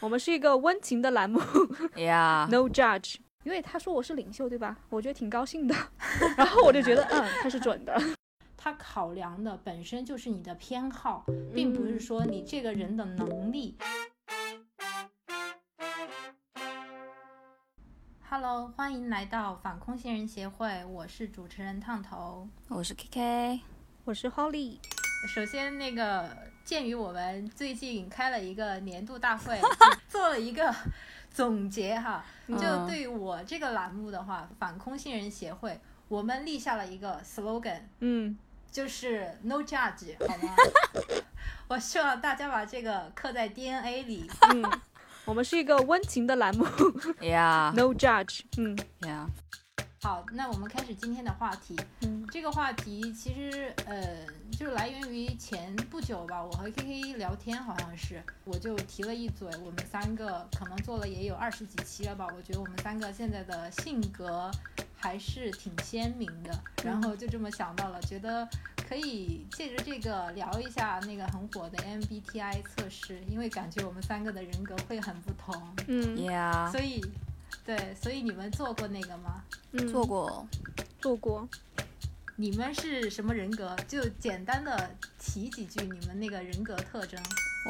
我们是一个温情的栏目呀，，No Judge。因为他说我是领袖，对吧？我觉得挺高兴的，然后我就觉得，嗯，他是准的。他考量的本身就是你的偏好，并不是说你这个人的能力。Hello，欢迎来到反空心人协会，我是主持人烫头。我是 K K，我是 Holly，首先，那个鉴于我们最近开了一个年度大会，做了一个总结哈，就嗯对于我这个栏目的话，反空心人协会，我们立下了一个 slogan，嗯，就是 no judge，好吗？我希望大家把这个刻在 DNA 里。嗯，我们是一个温情的栏目，Yeah，no Judge。嗯。呀，好，那我们开始今天的话题。嗯。这个话题其实呃，就是来源于前不久吧，我和 K K 聊天，好像是我就提了一嘴，我们三个可能做了也有二十几期了吧，我觉得我们三个现在的性格还是挺鲜明的，然后就这么想到了，觉得可以借着这个聊一下那个很火的 MBTI 测试，因为感觉我们三个的人格会很不同，嗯。呀，所以对，所以你们做过那个吗？嗯，做过，做过。你们是什么人格？就简单的提几句你们那个人格特征。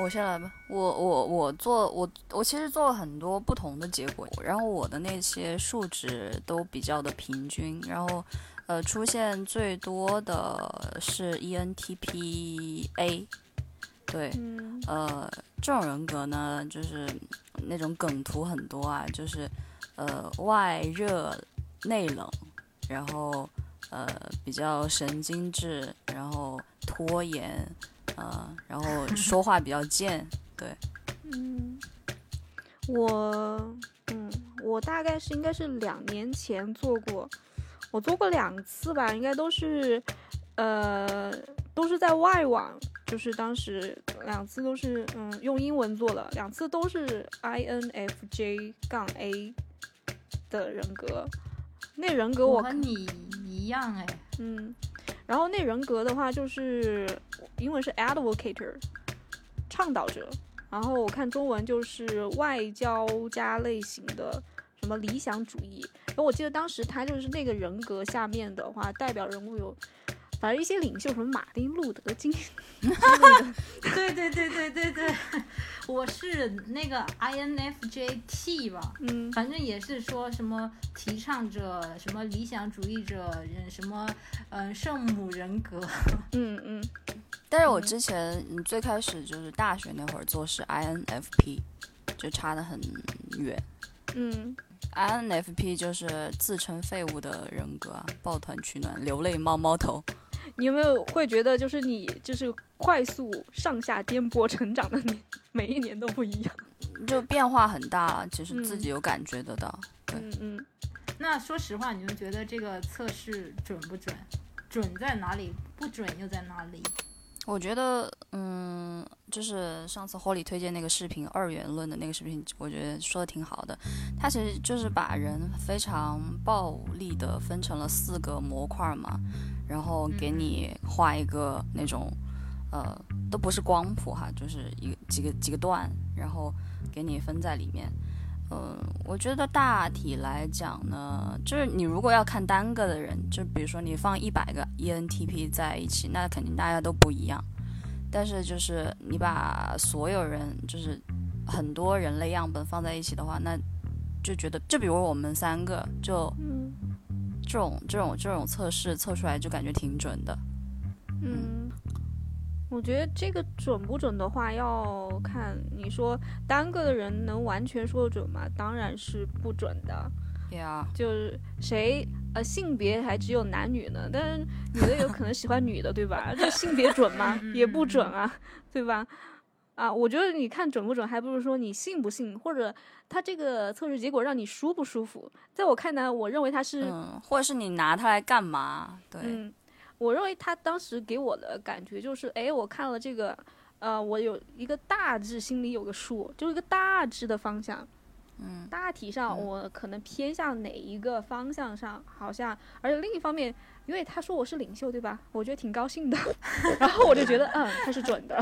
我先来吧。我我我做我我其实做了很多不同的结果，然后我的那些数值都比较的平均，然后呃出现最多的是 E ENTP A，对，嗯呃这种人格呢就是那种梗图很多啊，就是呃外热内冷，然后呃比较神经质，然后拖延。呃，然后 说话比较贱，对，嗯，我嗯，我大概是应该是两年前做过，我做过两次吧，应该都是呃都是在外网，就是当时两次都是嗯用英文做的，两次都是 INFJ 杠 A 的人格，那人格我和你一样哎，嗯，然后那人格的话就是英文是 advocate，倡导者，然后我看中文就是外交家类型的什么理想主义。然后我记得当时他就是那个人格下面的话，代表人物有，反正一些领袖什么马丁路德金。对对对对对对，我是那个 INFJT 吧，嗯反正也是说什么提倡者、什么理想主义者、人什么嗯、呃圣母人格。嗯嗯但是我之前嗯最开始就是大学那会儿做是 INFP，就差得很远。嗯 INFP 就是自称废物的人格啊，抱团取暖，流泪猫猫头。你有没有会觉得就是你就是快速上下颠簸成长的年，每一年都不一样？就变化很大了，其实嗯自己有感觉得到。嗯嗯。那说实话，你们觉得这个测试准不准？准在哪里？不准又在哪里？我觉得，嗯，就是上次 Holly 推荐那个视频二元论的那个视频，我觉得说的挺好的。他其实就是把人非常暴力的分成了四个模块嘛，然后给你画一个那种，呃，都不是光谱哈，就是一个几个几个段，然后给你分在里面。嗯，我觉得大体来讲呢，就是你如果要看单个的人，就比如说你放一百个 E ENTP 在一起，那肯定大家都不一样。但是就是你把所有人，就是很多人类样本放在一起的话，那就觉得，就比如我们三个，就嗯这种这种这种测试测出来就感觉挺准的。嗯，我觉得这个准不准的话，要看你说单个的人能完全说得准吗？当然是不准的。对呀、就是谁呃性别还只有男女呢，但是女的有可能喜欢女的，对吧？这性别准吗？也不准啊，对吧？啊，我觉得你看准不准，还不如说你信不信，或者他这个测试结果让你舒不舒服。在我看来，我认为他是嗯，或者是你拿它来干嘛？对，嗯，我认为他当时给我的感觉就是，哎，我看了这个，呃，我有一个大致心里有个数，就是一个大致的方向。嗯，大体上嗯我可能偏向哪一个方向上，好像，而且另一方面，因为他说我是领袖，对吧？我觉得挺高兴的，然后我就觉得，嗯，他是准的。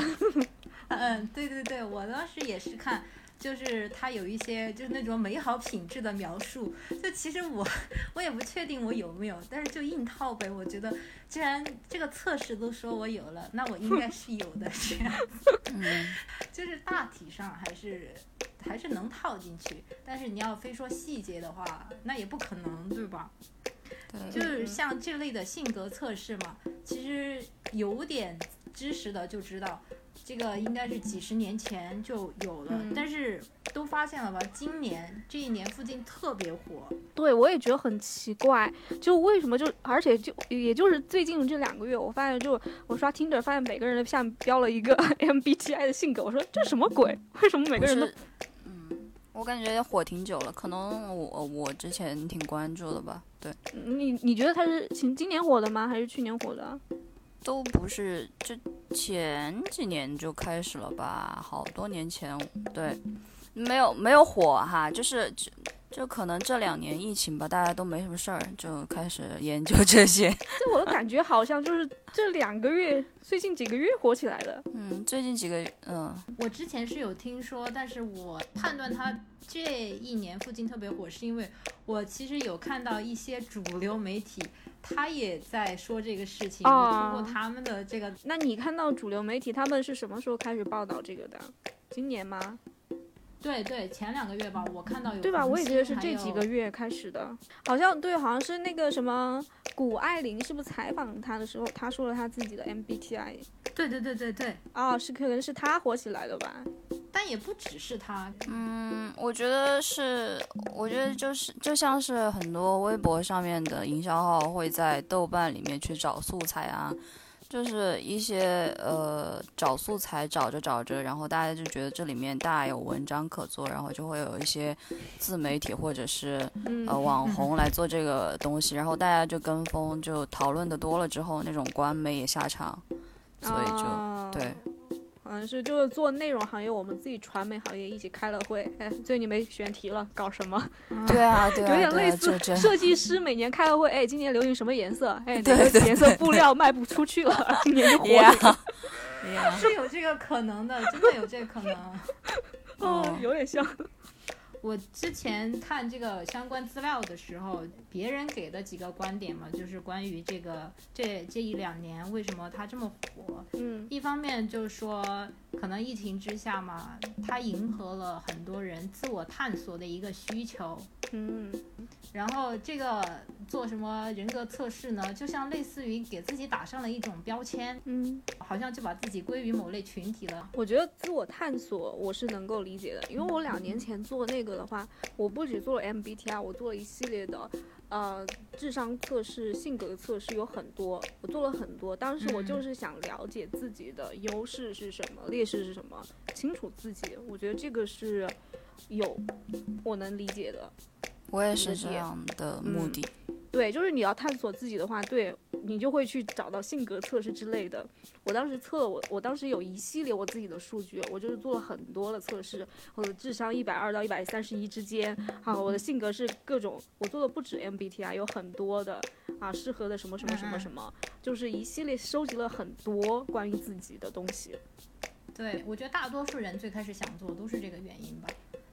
嗯，对对对，我当时也是看，就是他有一些就是那种美好品质的描述。就其实我我也不确定我有没有，但是就硬套呗。我觉得既然这个测试都说我有了，那我应该是有的这样。嗯，就是大体上还是还是能套进去，但是你要非说细节的话，那也不可能，对吧？对，就是像这类的性格测试嘛，其实有点知识的就知道，这个应该是几十年前就有了，嗯但是都发现了吧？今年这一年附近特别火，对，我也觉得很奇怪，就为什么就，而且就也就是最近这两个月，我发现就我刷 Tinder 发现每个人的下面标了一个 MBTI 的性格，我说这什么鬼？为什么每个人都嗯，我感觉火挺久了，可能我我之前挺关注的吧，对，你你觉得他是今今年火的吗？还是去年火的？都不是，就前几年就开始了吧，好多年前，对，没有没有火哈，就是就就可能这两年疫情吧，大家都没什么事儿，就开始研究这些。这我的感觉好像就是这两个月，最近几个月火起来的。嗯，最近几个嗯，我之前是有听说，但是我判断它这一年附近特别火，是因为我其实有看到一些主流媒体，他也在说这个事情，哦我通过他们的这个那你看到主流媒体他们是什么时候开始报道这个的？今年吗？对对，前两个月吧，我看到有对吧？我也觉得是这几个月开始的，好像对，好像是那个什么谷爱凌，是不是采访他的时候，他说了他自己的 MBTI 对对对对对，哦，是可能是他火起来的吧？但也不只是他，嗯，我觉得是，我觉得就是就像是很多微博上面的营销号会在豆瓣里面去找素材啊，就是一些呃找素材找着找着，然后大家就觉得这里面大有文章可做，然后就会有一些自媒体或者是嗯，呃网红来做这个东西，然后大家就跟风，就讨论的多了之后，那种官媒也下场，所以就、哦对。好像是就是做内容行业，我们自己传媒行业一起开了会，哎，最近没选题了，搞什么？对啊，对啊，有点类似 设计师每年开个会，哎，今年流行什么颜色？哎，哪对个对颜色布料卖不出去了，今年就火呀这个。呀，是有这个可能的，真的有这个可能。哦，有点像。我之前看这个相关资料的时候，别人给的几个观点嘛，就是关于这个这这一两年为什么它这么火。嗯一方面就是说，可能疫情之下嘛，它迎合了很多人自我探索的一个需求。嗯然后这个做什么人格测试呢？就像类似于给自己打上了一种标签，嗯，好像就把自己归于某类群体了。我觉得自我探索我是能够理解的，因为我两年前做那个的话，我不只做了 MBTI，我做了一系列的，呃，智商测试、性格测试有很多，我做了很多。当时我嗯就是想了解自己的优势是什么，劣势是什么，清楚自己。我觉得这个是有我能理解的。我也是这样的目嗯的。对，就是你要探索自己的话，对你就会去找到性格测试之类的。我当时测了我，我当时有一系列我自己的数据，我就是做了很多的测试，我的智商一百二到一百三十一之间，啊，我的性格是各种，我做的不止 MBTI，有很多的啊，适合的什么什么什么什么，就是一系列收集了很多关于自己的东西。对，我觉得大多数人最开始想做都是这个原因吧。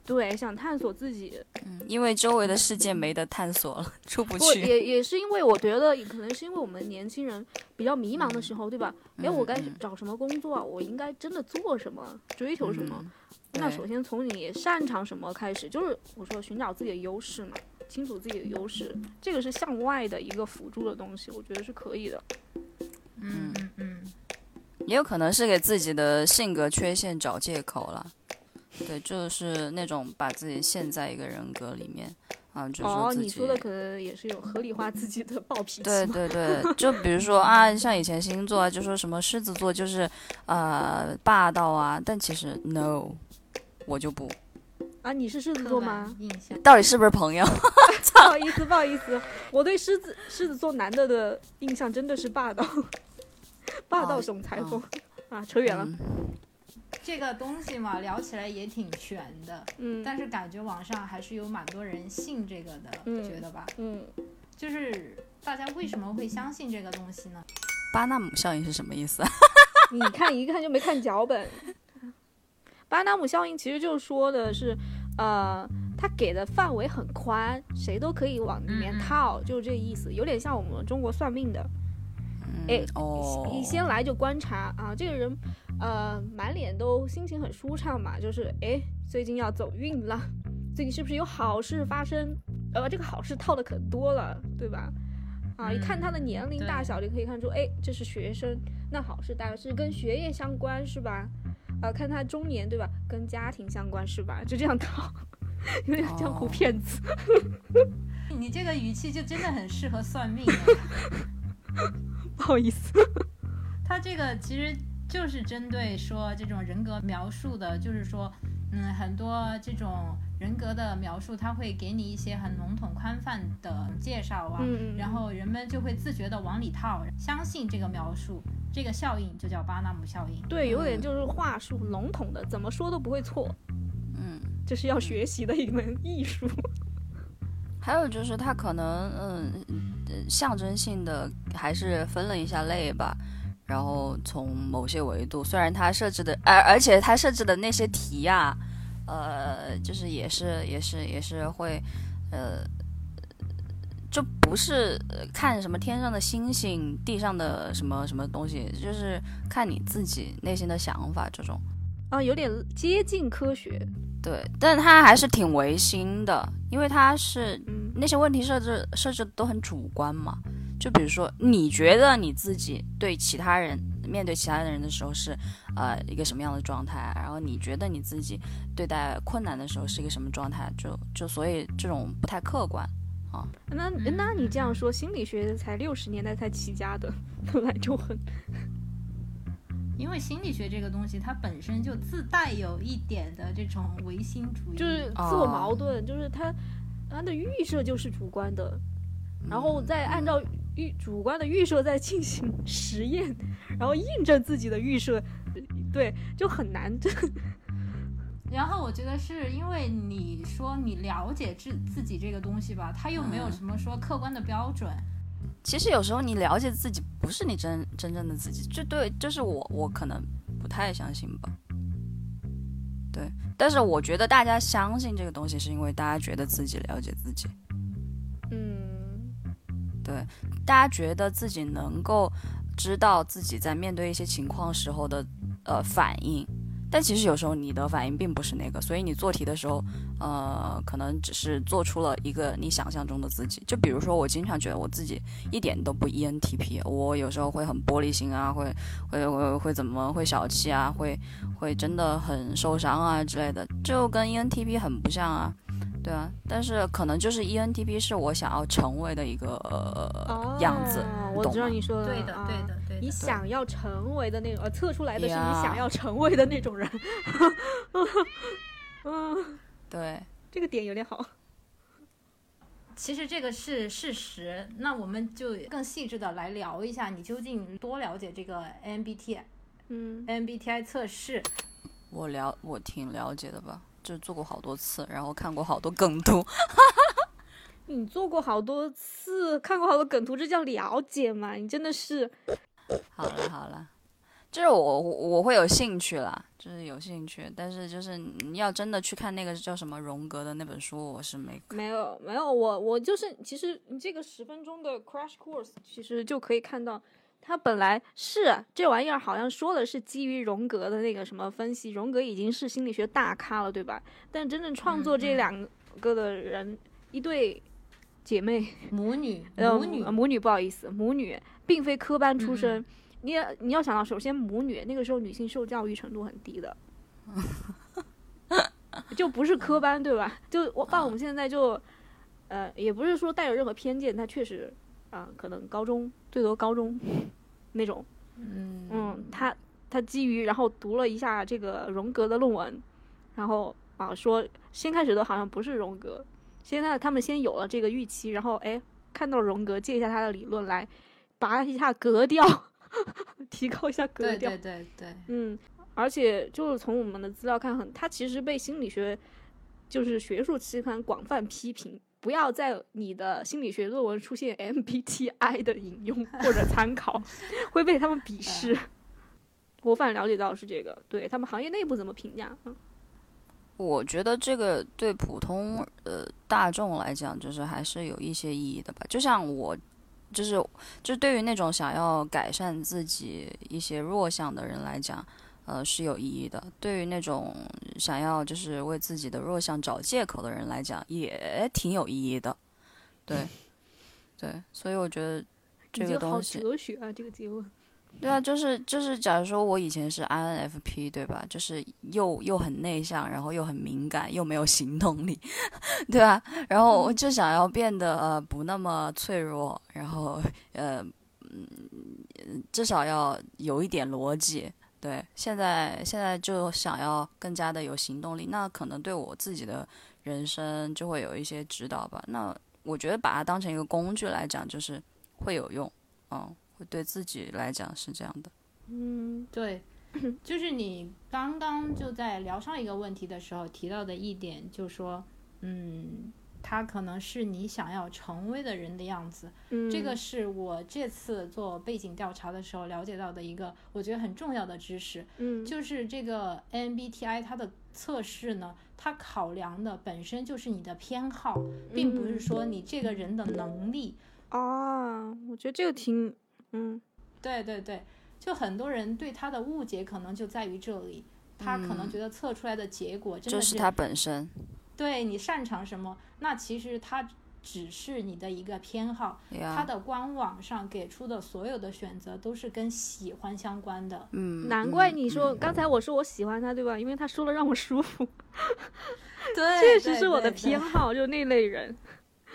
对，想探索自己，嗯，因为周围的世界没得探索了，出不不去。也也是因为我觉得，可能是因为我们年轻人比较迷茫的时候，对吧？哎、我该找什么工作啊？我应该真的做什么？追求什么？嗯那首先从你擅长什么开始，就是我说寻找自己的优势嘛，清楚自己的优势，这个是向外的一个辅助的东西，我觉得是可以的。嗯嗯嗯，也有可能是给自己的性格缺陷找借口了。对，就是那种把自己陷在一个人格里面啊，就说哦，自己。你说的可能也是有合理化自己的暴脾气对。对对，就比如说啊，像以前星座啊，就说什么狮子座就是呃霸道啊，但其实 no，我就不。啊，你是狮子座吗？印象。到底是不是朋友？不好意思，不好意思，我对狮子狮子座男的的印象真的是霸道，霸道哦总裁风、啊，扯远了。嗯这个东西嘛，聊起来也挺玄的，嗯但是感觉网上还是有蛮多人信这个的，嗯觉得吧？嗯，就是大家为什么会相信这个东西呢？巴纳姆效应是什么意思啊？你看一看就没看脚本。巴纳姆效应其实就是说的是，呃，它给的范围很宽，谁都可以往里面套，就是这意思，有点像我们中国算命的。哦，你先来就观察啊，这个人，呃，满脸都心情很舒畅嘛，就是哎，最近要走运了，最近是不是有好事发生？呃，这个好事套的可多了，对吧？啊，一看他的年龄大小就可以看出，哎，这是学生，那好事大概是跟学业相关，是吧？啊，看他中年，对吧？跟家庭相关，是吧？就这样套，有点江湖哦骗子。你这个语气就真的很适合算命啊。不好意思，他这个其实就是针对说这种人格描述的，就是说，嗯，很多这种人格的描述，它会给你一些很笼统宽泛的介绍啊，然后人们就会自觉的往里套，相信这个描述，这个效应就叫巴纳姆效应。对，有点嗯就是话术笼统的，怎么说都不会错，嗯。这是要学习的一门艺术。还有就是它可能嗯呃象征性的还是分了一下类吧，然后从某些维度，虽然它设置的而而且它设置的那些题啊，呃，就是也是也是也是会呃。就不是呃看什么天上的星星，地上的什么什么东西，就是看你自己内心的想法这种。啊，有点接近科学。对，但它还是挺违心的，因为它是嗯那些问题设置设置都很主观嘛。就比如说，你觉得你自己对其他人面对其他人的时候是呃一个什么样的状态，然后你觉得你自己对待困难的时候是一个什么状态，就就所以这种不太客观。那嗯那你这样说，心理学才六十年代才起家的，本来就很 因为心理学这个东西，它本身就自带有一点的这种唯心主义，就是自我矛盾，就是它它的预设就是主观的，然后再按照预主观的预设在进行 实验，然后印证自己的预设，对，就很难。这 然后我觉得是因为你说你了解自自己这个东西吧，它又没有嗯什么说客观的标准。其实有时候你了解自己不是你真真正的自己，这对就是我我可能不太相信吧。对，但是我觉得大家相信这个东西，是因为大家觉得自己了解自己，嗯，对大家觉得自己能够知道自己在面对一些情况时候的呃反应。但其实有时候你的反应并不是那个，所以你做题的时候，呃，可能只是做出了一个你想象中的自己。就比如说，我经常觉得我自己一点都不 ENTP，我有时候会很玻璃心啊，会会会会怎么会小气啊，会会真的很受伤啊之类的，就跟 ENTP 很不像啊，对啊。但是可能就是 E ENTP 是我想要成为的一个、呃、样子，哦我知道你说的，对的，啊对的，对的。你想要成为的那种，呃，测出来的是你想要成为的那种人。嗯，对。这个点有点好。其实这个是事实，那我们就更细致的来聊一下，你究竟多了解这个 MBTI 嗯 MBTI 测试？我了，我挺了解的吧，就做过好多次，然后看过好多梗图。你做过好多次，看过好多梗图，这叫了解吗？你真的是，好了好了，就是我我我会有兴趣啦，就是有兴趣，但是就是你要真的去看那个叫什么荣格的那本书，我是没没有没有，我我就是，其实你这个十分钟的 crash course，其实就可以看到，它本来是这玩意儿好像说的是基于荣格的那个什么分析，荣格已经是心理学大咖了，对吧？但真正创作这两个的人，一对姐妹，母女，呃母女，呃母女不好意思，母女并非科班出嗯身。你也你要想到，首先母女那个时候女性受教育程度很低的，就不是科班对吧？就我 爸我们现在就，呃，也不是说带有任何偏见，他确实啊、可能高中最多高中那种，嗯嗯，他他基于然后读了一下这个荣格的论文，然后啊说先开始的好像不是荣格，现在他们先有了这个预期，然后哎看到了荣格，借一下他的理论来拔一下格调，提高一下格调。对对对对，嗯，而且就是从我们的资料看很，他其实被心理学就是学术期刊广泛批评，不要在你的心理学论文出现 MBTI 的引用或者参考，会被他们鄙视。我反了解到是这个，对他们行业内部怎么评价？嗯，我觉得这个对普通呃大众来讲，就是还是有一些意义的吧。就像我，就是就对于那种想要改善自己一些弱项的人来讲，呃是有意义的。对于那种想要就是为自己的弱项找借口的人来讲，也挺有意义的。对，对，所以我觉得这个好东西。哲学啊，这个结论。对啊，就是就是，假如说我以前是 INFP，对吧？就是又又很内向，然后又很敏感，又没有行动力，对吧？然后我就想要变得呃不那么脆弱，然后呃嗯，至少要有一点逻辑。对，现在现在就想要更加的有行动力，那可能对我自己的人生就会有一些指导吧。那我觉得把它当成一个工具来讲，就是会有用，嗯。会对自己来讲是这样的，嗯，对，就是你刚刚就在聊上一个问题的时候提到的一点，就说，嗯，他可能是你想要成为的人的样子，嗯，这个是我这次做背景调查的时候了解到的一个我觉得很重要的知识，嗯，就是这个 MBTI 它的测试呢，它考量的本身就是你的偏好，并不是说你这个人的能力，啊，我觉得这个挺。嗯，对对对，就很多人对他的误解可能就在于这里，他可能觉得测出来的结果真的是他本身，对你擅长什么，那其实他只是你的一个偏好，他的官网上给出的所有的选择都是跟喜欢相关的。嗯，难怪你说刚才我说我喜欢他，对吧？因为他说了让我舒服，对，确实是我的偏好，就那类人。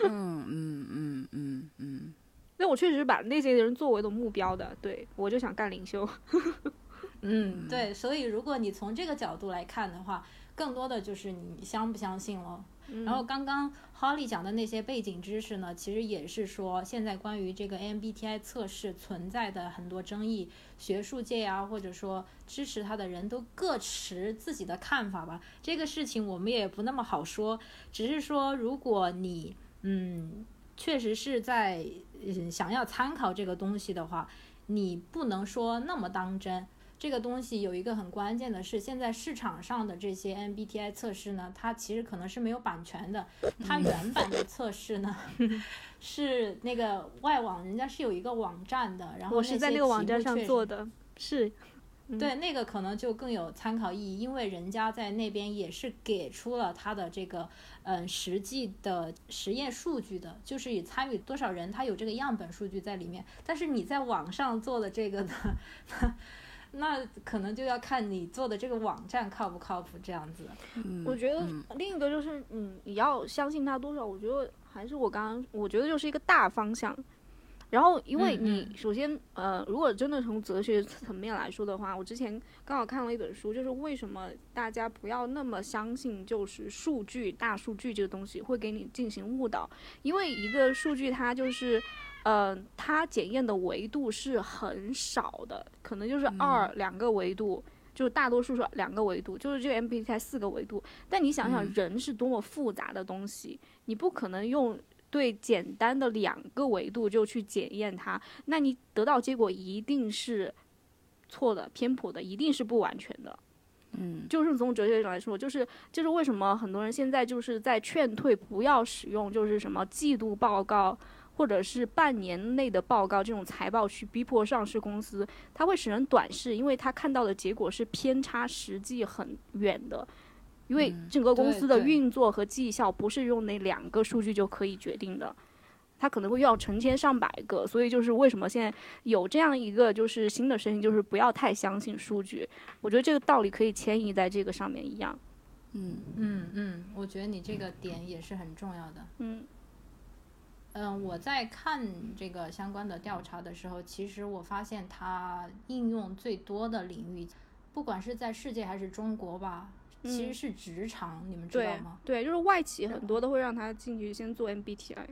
嗯嗯嗯嗯嗯。那我确实把那些人作为的目标的，对我就想干领袖。嗯，对，所以如果你从这个角度来看的话，更多的就是你相不相信了。然后刚刚 Holly 讲的那些背景知识呢，其实也是说现在关于这个 MBTI 测试存在的很多争议，学术界啊，或者说支持他的人都各持自己的看法吧。这个事情我们也不那么好说，只是说如果你嗯。确实是在嗯想要参考这个东西的话，你不能说那么当真。这个东西有一个很关键的是，现在市场上的这些 MBTI 测试呢，它其实可能是没有版权的。它原版的测试呢，是那个外网，人家是有一个网站的，然后我是在那个网站上做的，是。对，那个可能就更有参考意义，因为人家在那边也是给出了他的这个嗯实际的实验数据的，就是以参与多少人，他有这个样本数据在里面。但是你在网上做的这个呢，那可能就要看你做的这个网站靠不靠谱这样子。我觉得另一个就是，嗯，你要相信他多少？我觉得还是我刚刚，我觉得就是一个大方向。然后，因为你首先，呃，如果真的从哲学层面来说的话，我之前刚好看了一本书，就是为什么大家不要那么相信，就是数据、大数据这个东西会给你进行误导。因为一个数据它就是，呃，它检验的维度是很少的，可能就是二两个维度，就是大多数是两个维度，就是这个 MBTI 四个维度。但你想想，人是多么复杂的东西，你不可能用。对简单的两个维度就去检验它，那你得到结果一定是错的、偏颇的，一定是不完全的。嗯，就是从哲学上来说，就是就是为什么很多人现在就是在劝退不要使用，就是什么季度报告或者是半年内的报告这种财报去逼迫上市公司，它会使人短视，因为他看到的结果是偏差实际很远的。因为整个公司的运作和绩效不是用那两个数据就可以决定的，它可能会要成千上百个，所以就是为什么现在有这样一个就是新的声音，就是不要太相信数据。我觉得这个道理可以迁移在这个上面一样。嗯嗯嗯，我觉得你这个点也是很重要的。嗯嗯，我在看这个相关的调查的时候，其实我发现它应用最多的领域，不管是在世界还是中国吧。其实是职场，你们知道吗？对，就是外企很多都会让他进去先做 MBTI，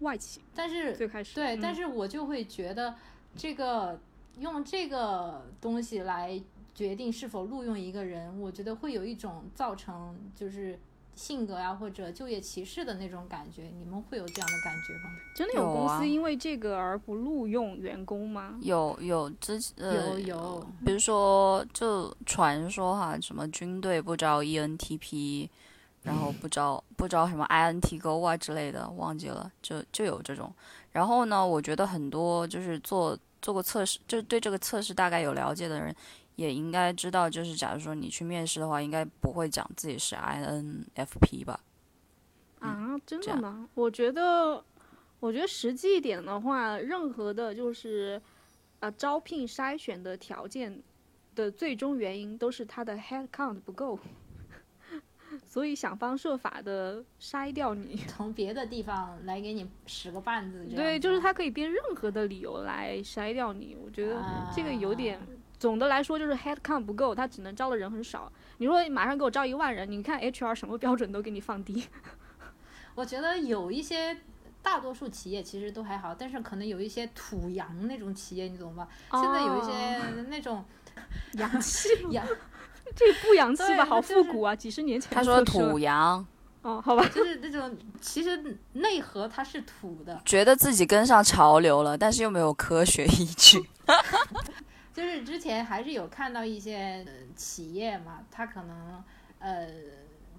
外企。但是最开始对，但是我就会觉得这个用这个东西来决定是否录用一个人，我觉得会有一种造成就是性格啊或者就业歧视的那种感觉，你们会有这样的感觉吗？真的有公司因为这个而不录用员工吗？有有之呃有有，比如说就传说哈，什么军队不招 E ENTP，然后不招不招什么 INTGO 啊之类的，忘记了，就就有这种。然后呢，我觉得很多就是做做过测试，就是对这个测试大概有了解的人，也应该知道，就是假如说你去面试的话，应该不会讲自己是 INFP 吧？啊，真的吗？我觉得，我觉得实际一点的话，任何的就是呃招聘筛选的条件的最终原因都是他的 head count 不够，所以想方设法的筛掉你。从别的地方来给你使个绊子，对，就是他可以编任何的理由来筛掉你。我觉得这个有点啊，总的来说就是 head count 不够，他只能招的人很少。你说马上给我招一万人，你看 HR 什么标准都给你放低。我觉得有一些。大多数企业其实都还好，但是可能有一些土洋那种企业，你懂吧？现在有一些那种 洋气？洋，这不洋气吧？好复古啊！几十年前他说土洋，哦，好吧，就是那种其实内核它是土的，觉得自己跟上潮流了，但是又没有科学依据。就是之前还是有看到一些呃企业嘛，它可能呃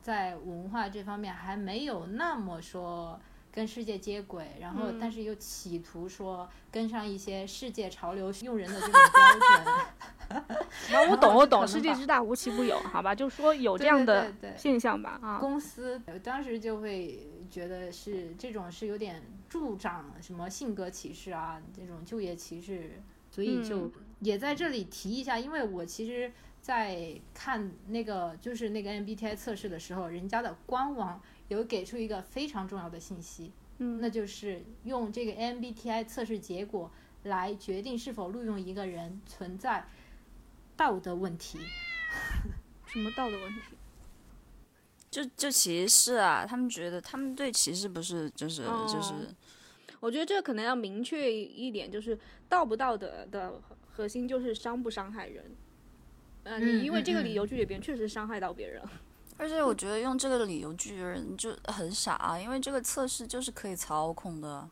在文化这方面还没有那么说跟世界接轨，然后嗯。但是又企图说跟上一些世界潮流用人的这种标准。那我懂，我懂，世界之大无奇不有，好吧，就说有这样的对对现象吧，啊，公司当时就会觉得是这种是有点助长什么性格歧视啊，这种就业歧视，所以就嗯也在这里提一下，因为我其实，在看那个就是那个 MBTI 测试的时候，人家的官网有给出一个非常重要的信息，嗯，那就是用这个 MBTI 测试结果来决定是否录用一个人存在道德问题。什么道德问题？就就歧视啊，他们觉得他们对歧视不是就是、就是哦我觉得这个可能要明确一点，就是道不道德的核心就是伤不伤害人。呃，嗯你因为这个嗯理由拒绝别人，确实伤害到别人。而且我觉得用这个理由拒绝人就很傻、啊因为这个测试就是可以操控的。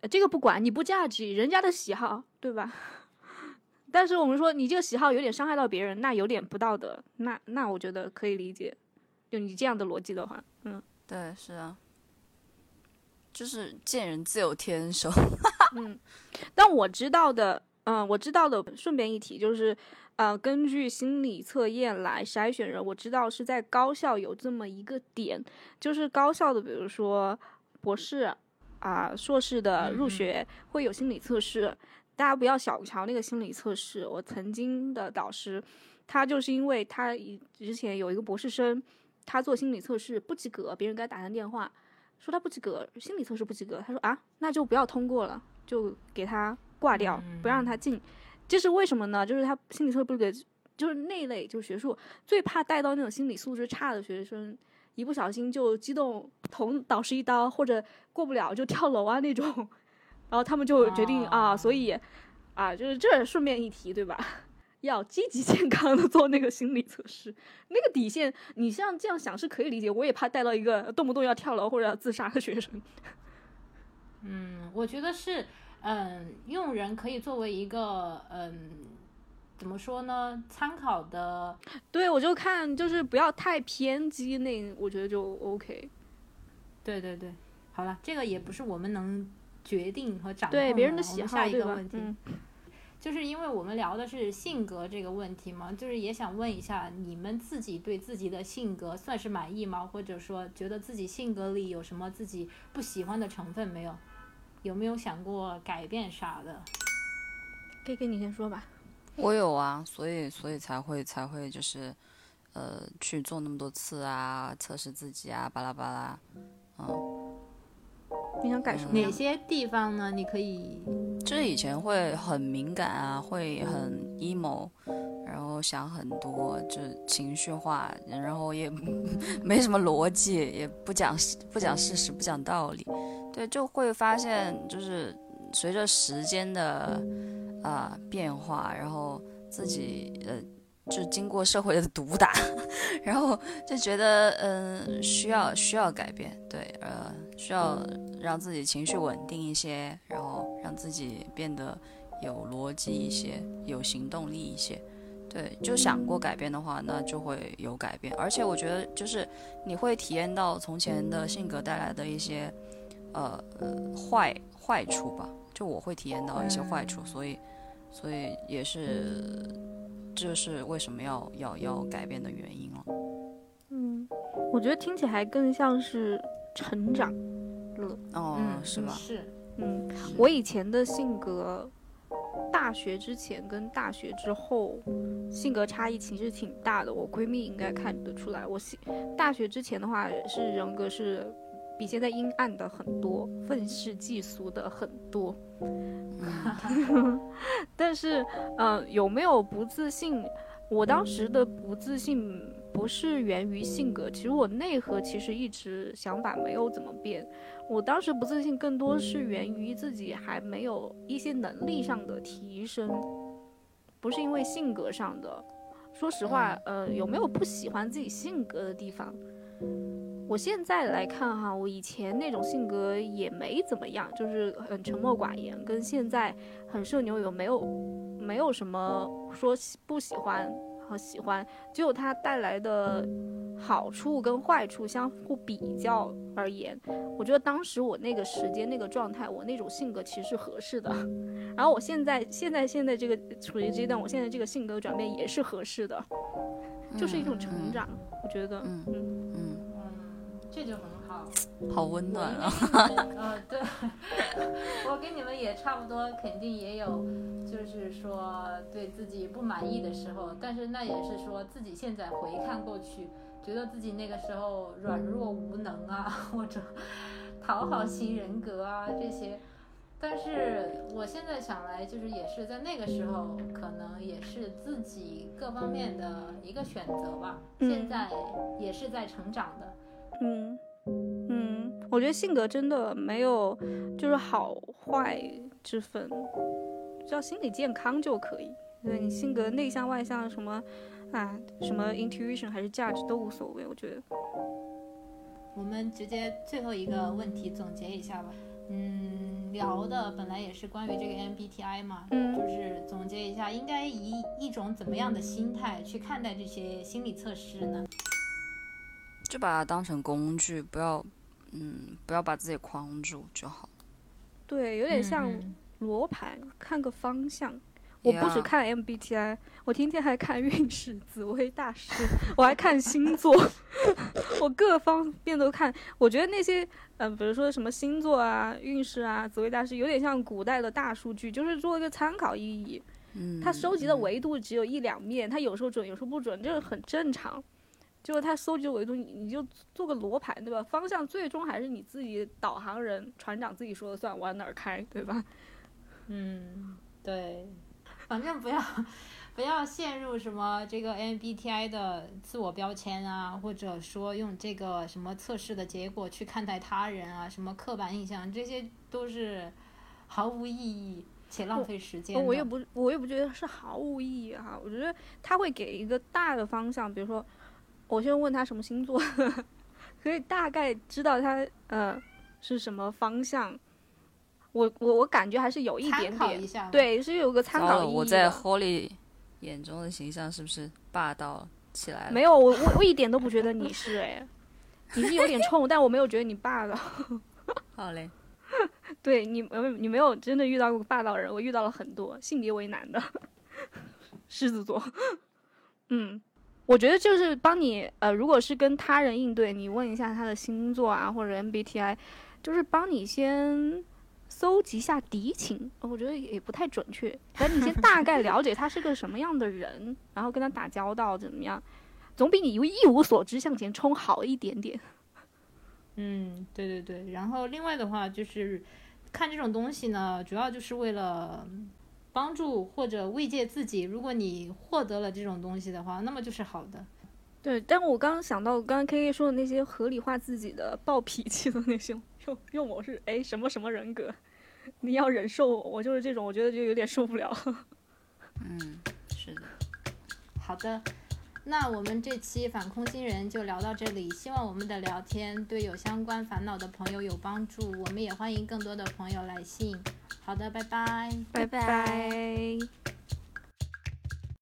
呃这个不管，你不价值人家的喜好，对吧？但是我们说你这个喜好有点伤害到别人，那有点不道德，那那我觉得可以理解。就你这样的逻辑的话，嗯，对，是啊，就是见人自有天收。嗯但我知道的，嗯、我知道的，顺便一提，就是，呃，根据心理测验来筛选人，我知道是在高校有这么一个点，就是高校的，比如说博士啊、硕士的入学会有心理测试，大家不要小瞧那个心理测试。我曾经的导师，他就是因为他以之前有一个博士生，他做心理测试不及格，别人给他打上电话。说他不及格，心理测试不及格，他说啊，那就不要通过了，就给他挂掉，不让他进。这是为什么呢？就是他心理测试不及格，就是那类就是学术最怕带到那种心理素质差的学生，一不小心就激动捅导师一刀，或者过不了就跳楼啊那种，然后他们就决定、啊，哦所以啊，就是这顺便一提，对吧？要积极健康的做那个心理测试，那个底线，你像这样想是可以理解。我也怕带到一个动不动要跳楼或者要自杀的学生。嗯，我觉得是，嗯，用人可以作为一个，嗯，怎么说呢，参考的，对，我就看就是不要太偏激，那我觉得就 OK。对对对，好了，这个也不是我们能决定和掌控对别人的喜好，下一？个问题，嗯，就是因为我们聊的是性格这个问题嘛，就是也想问一下，你们自己对自己的性格算是满意吗？或者说觉得自己性格里有什么自己不喜欢的成分没有？有没有想过改变啥的？可以跟你先说吧。我有啊，所以所以才会才会就是，呃，去做那么多次啊，测试自己啊，巴拉巴拉。嗯你想改什么哪？些地方呢？你可以就是以前会很敏感啊，会很 emo，然后想很多，就是情绪化，然后也 没什么逻辑，也不讲不讲事实，不讲道理。对，就会发现就是随着时间的啊、变化，然后自己呃就经过社会的毒打，然后就觉得嗯需要需要改变，对，呃需要让自己情绪稳定一些，然后让自己变得有逻辑一些，有行动力一些。对，就想过改变的话，那就会有改变。而且我觉得，就是你会体验到从前的性格带来的一些，呃，坏坏处吧。就我会体验到一些坏处，所以，所以也是，这是为什么要要要改变的原因了。嗯，我觉得听起来更像是成长了。哦，是吧？是。嗯，我以前的性格。大学之前跟大学之后，性格差异其实挺大的。我闺蜜应该看得出来，我性大学之前的话是人格是比现在阴暗的很多，愤世嫉俗的很多。但是，嗯，有没有不自信？我当时的不自信不是源于性格，其实我内核其实一直想法没有怎么变。我当时不自信，更多是源于自己还没有一些能力上的提升，不是因为性格上的。说实话，呃，有没有不喜欢自己性格的地方？我现在来看哈，我以前那种性格也没怎么样，就是很沉默寡言，跟现在很社牛有没有没有什么说不喜欢。和喜欢，只有它带来的好处跟坏处相互比较而言，我觉得当时我那个时间那个状态，我那种性格其实是合适的。然后我现在现在现在这个处于阶段，我现在这个性格转变也是合适的，就是一种成长。我觉得，嗯嗯嗯，这就很好，好温暖啊。呃，对，我跟你们也差不多，肯定也有。就是说对自己不满意的时候，但是那也是说自己现在回看过去，觉得自己那个时候软弱无能啊，或者讨好型人格啊这些。但是我现在想来，就是也是在那个时候，可能也是自己各方面的一个选择吧。现在也是在成长的。嗯嗯，我觉得性格真的没有就是好坏之分。只要心理健康就可以，对你性格内向外向什么，啊，什么 intuition 还是 judge 都无所谓，我觉得。我们直接最后一个问题总结一下吧。嗯，聊的本来也是关于这个 MBTI 嘛，就是总结一下，应该以一种怎么样的心态去看待这些心理测试呢？就把它当成工具，不要，嗯，不要把自己框住就好。对，有点像。罗盘看个方向，我不只看 MBTI，我天天还看运势、紫薇大师，我还看星座，我各方面都看。我觉得那些，嗯，比如说什么星座啊、运势啊、紫薇大师，有点像古代的大数据，就是做一个参考意义。嗯，它收集的维度只有一两面，它有时候准，有时候不准，这个很正常。就是他搜集的维度，你你就做个罗盘，对吧？方向最终还是你自己导航人、船长自己说了算，往哪儿开，对吧？嗯，对，反正不要不要陷入什么这个 MBTI 的自我标签啊，或者说用这个什么测试的结果去看待他人啊，什么刻板印象，这些都是毫无意义且浪费时间。我也不，我也不觉得是毫无意义哈。我觉得他会给一个大的方向，比如说，我先问他什么星座，可以大概知道他呃是什么方向。我我我感觉还是有一点点，对，是有个参考意义。我在 Holly 眼中的形象是不是霸道起来了？没有，我我我一点都不觉得你是哎，你是有点冲，但我没有觉得你霸道。好嘞，对你没你没有真的遇到过霸道人，我遇到了很多性别为难的 狮子座。嗯，我觉得就是帮你呃，如果是跟他人应对，你问一下他的星座啊，或者 MBTI，就是帮你先。搜集下敌情，我觉得也不太准确。等你先 大概了解他是个什么样的人，然后跟他打交道怎么样，总比你一无所知向前冲好一点点。嗯，对对对。然后另外的话就是看这种东西呢，主要就是为了帮助或者慰藉自己。如果你获得了这种东西的话，那么就是好的。对，但我刚刚想到，刚刚 K K 说的那些合理化自己的暴脾气的那些。用用我是哎什么什么人格，你要忍受我，我就是这种，我觉得就有点受不了。嗯，是的。好的，那我们这期反空心人就聊到这里，希望我们的聊天对有相关烦恼的朋友有帮助。我们也欢迎更多的朋友来信。好的，拜拜。拜拜。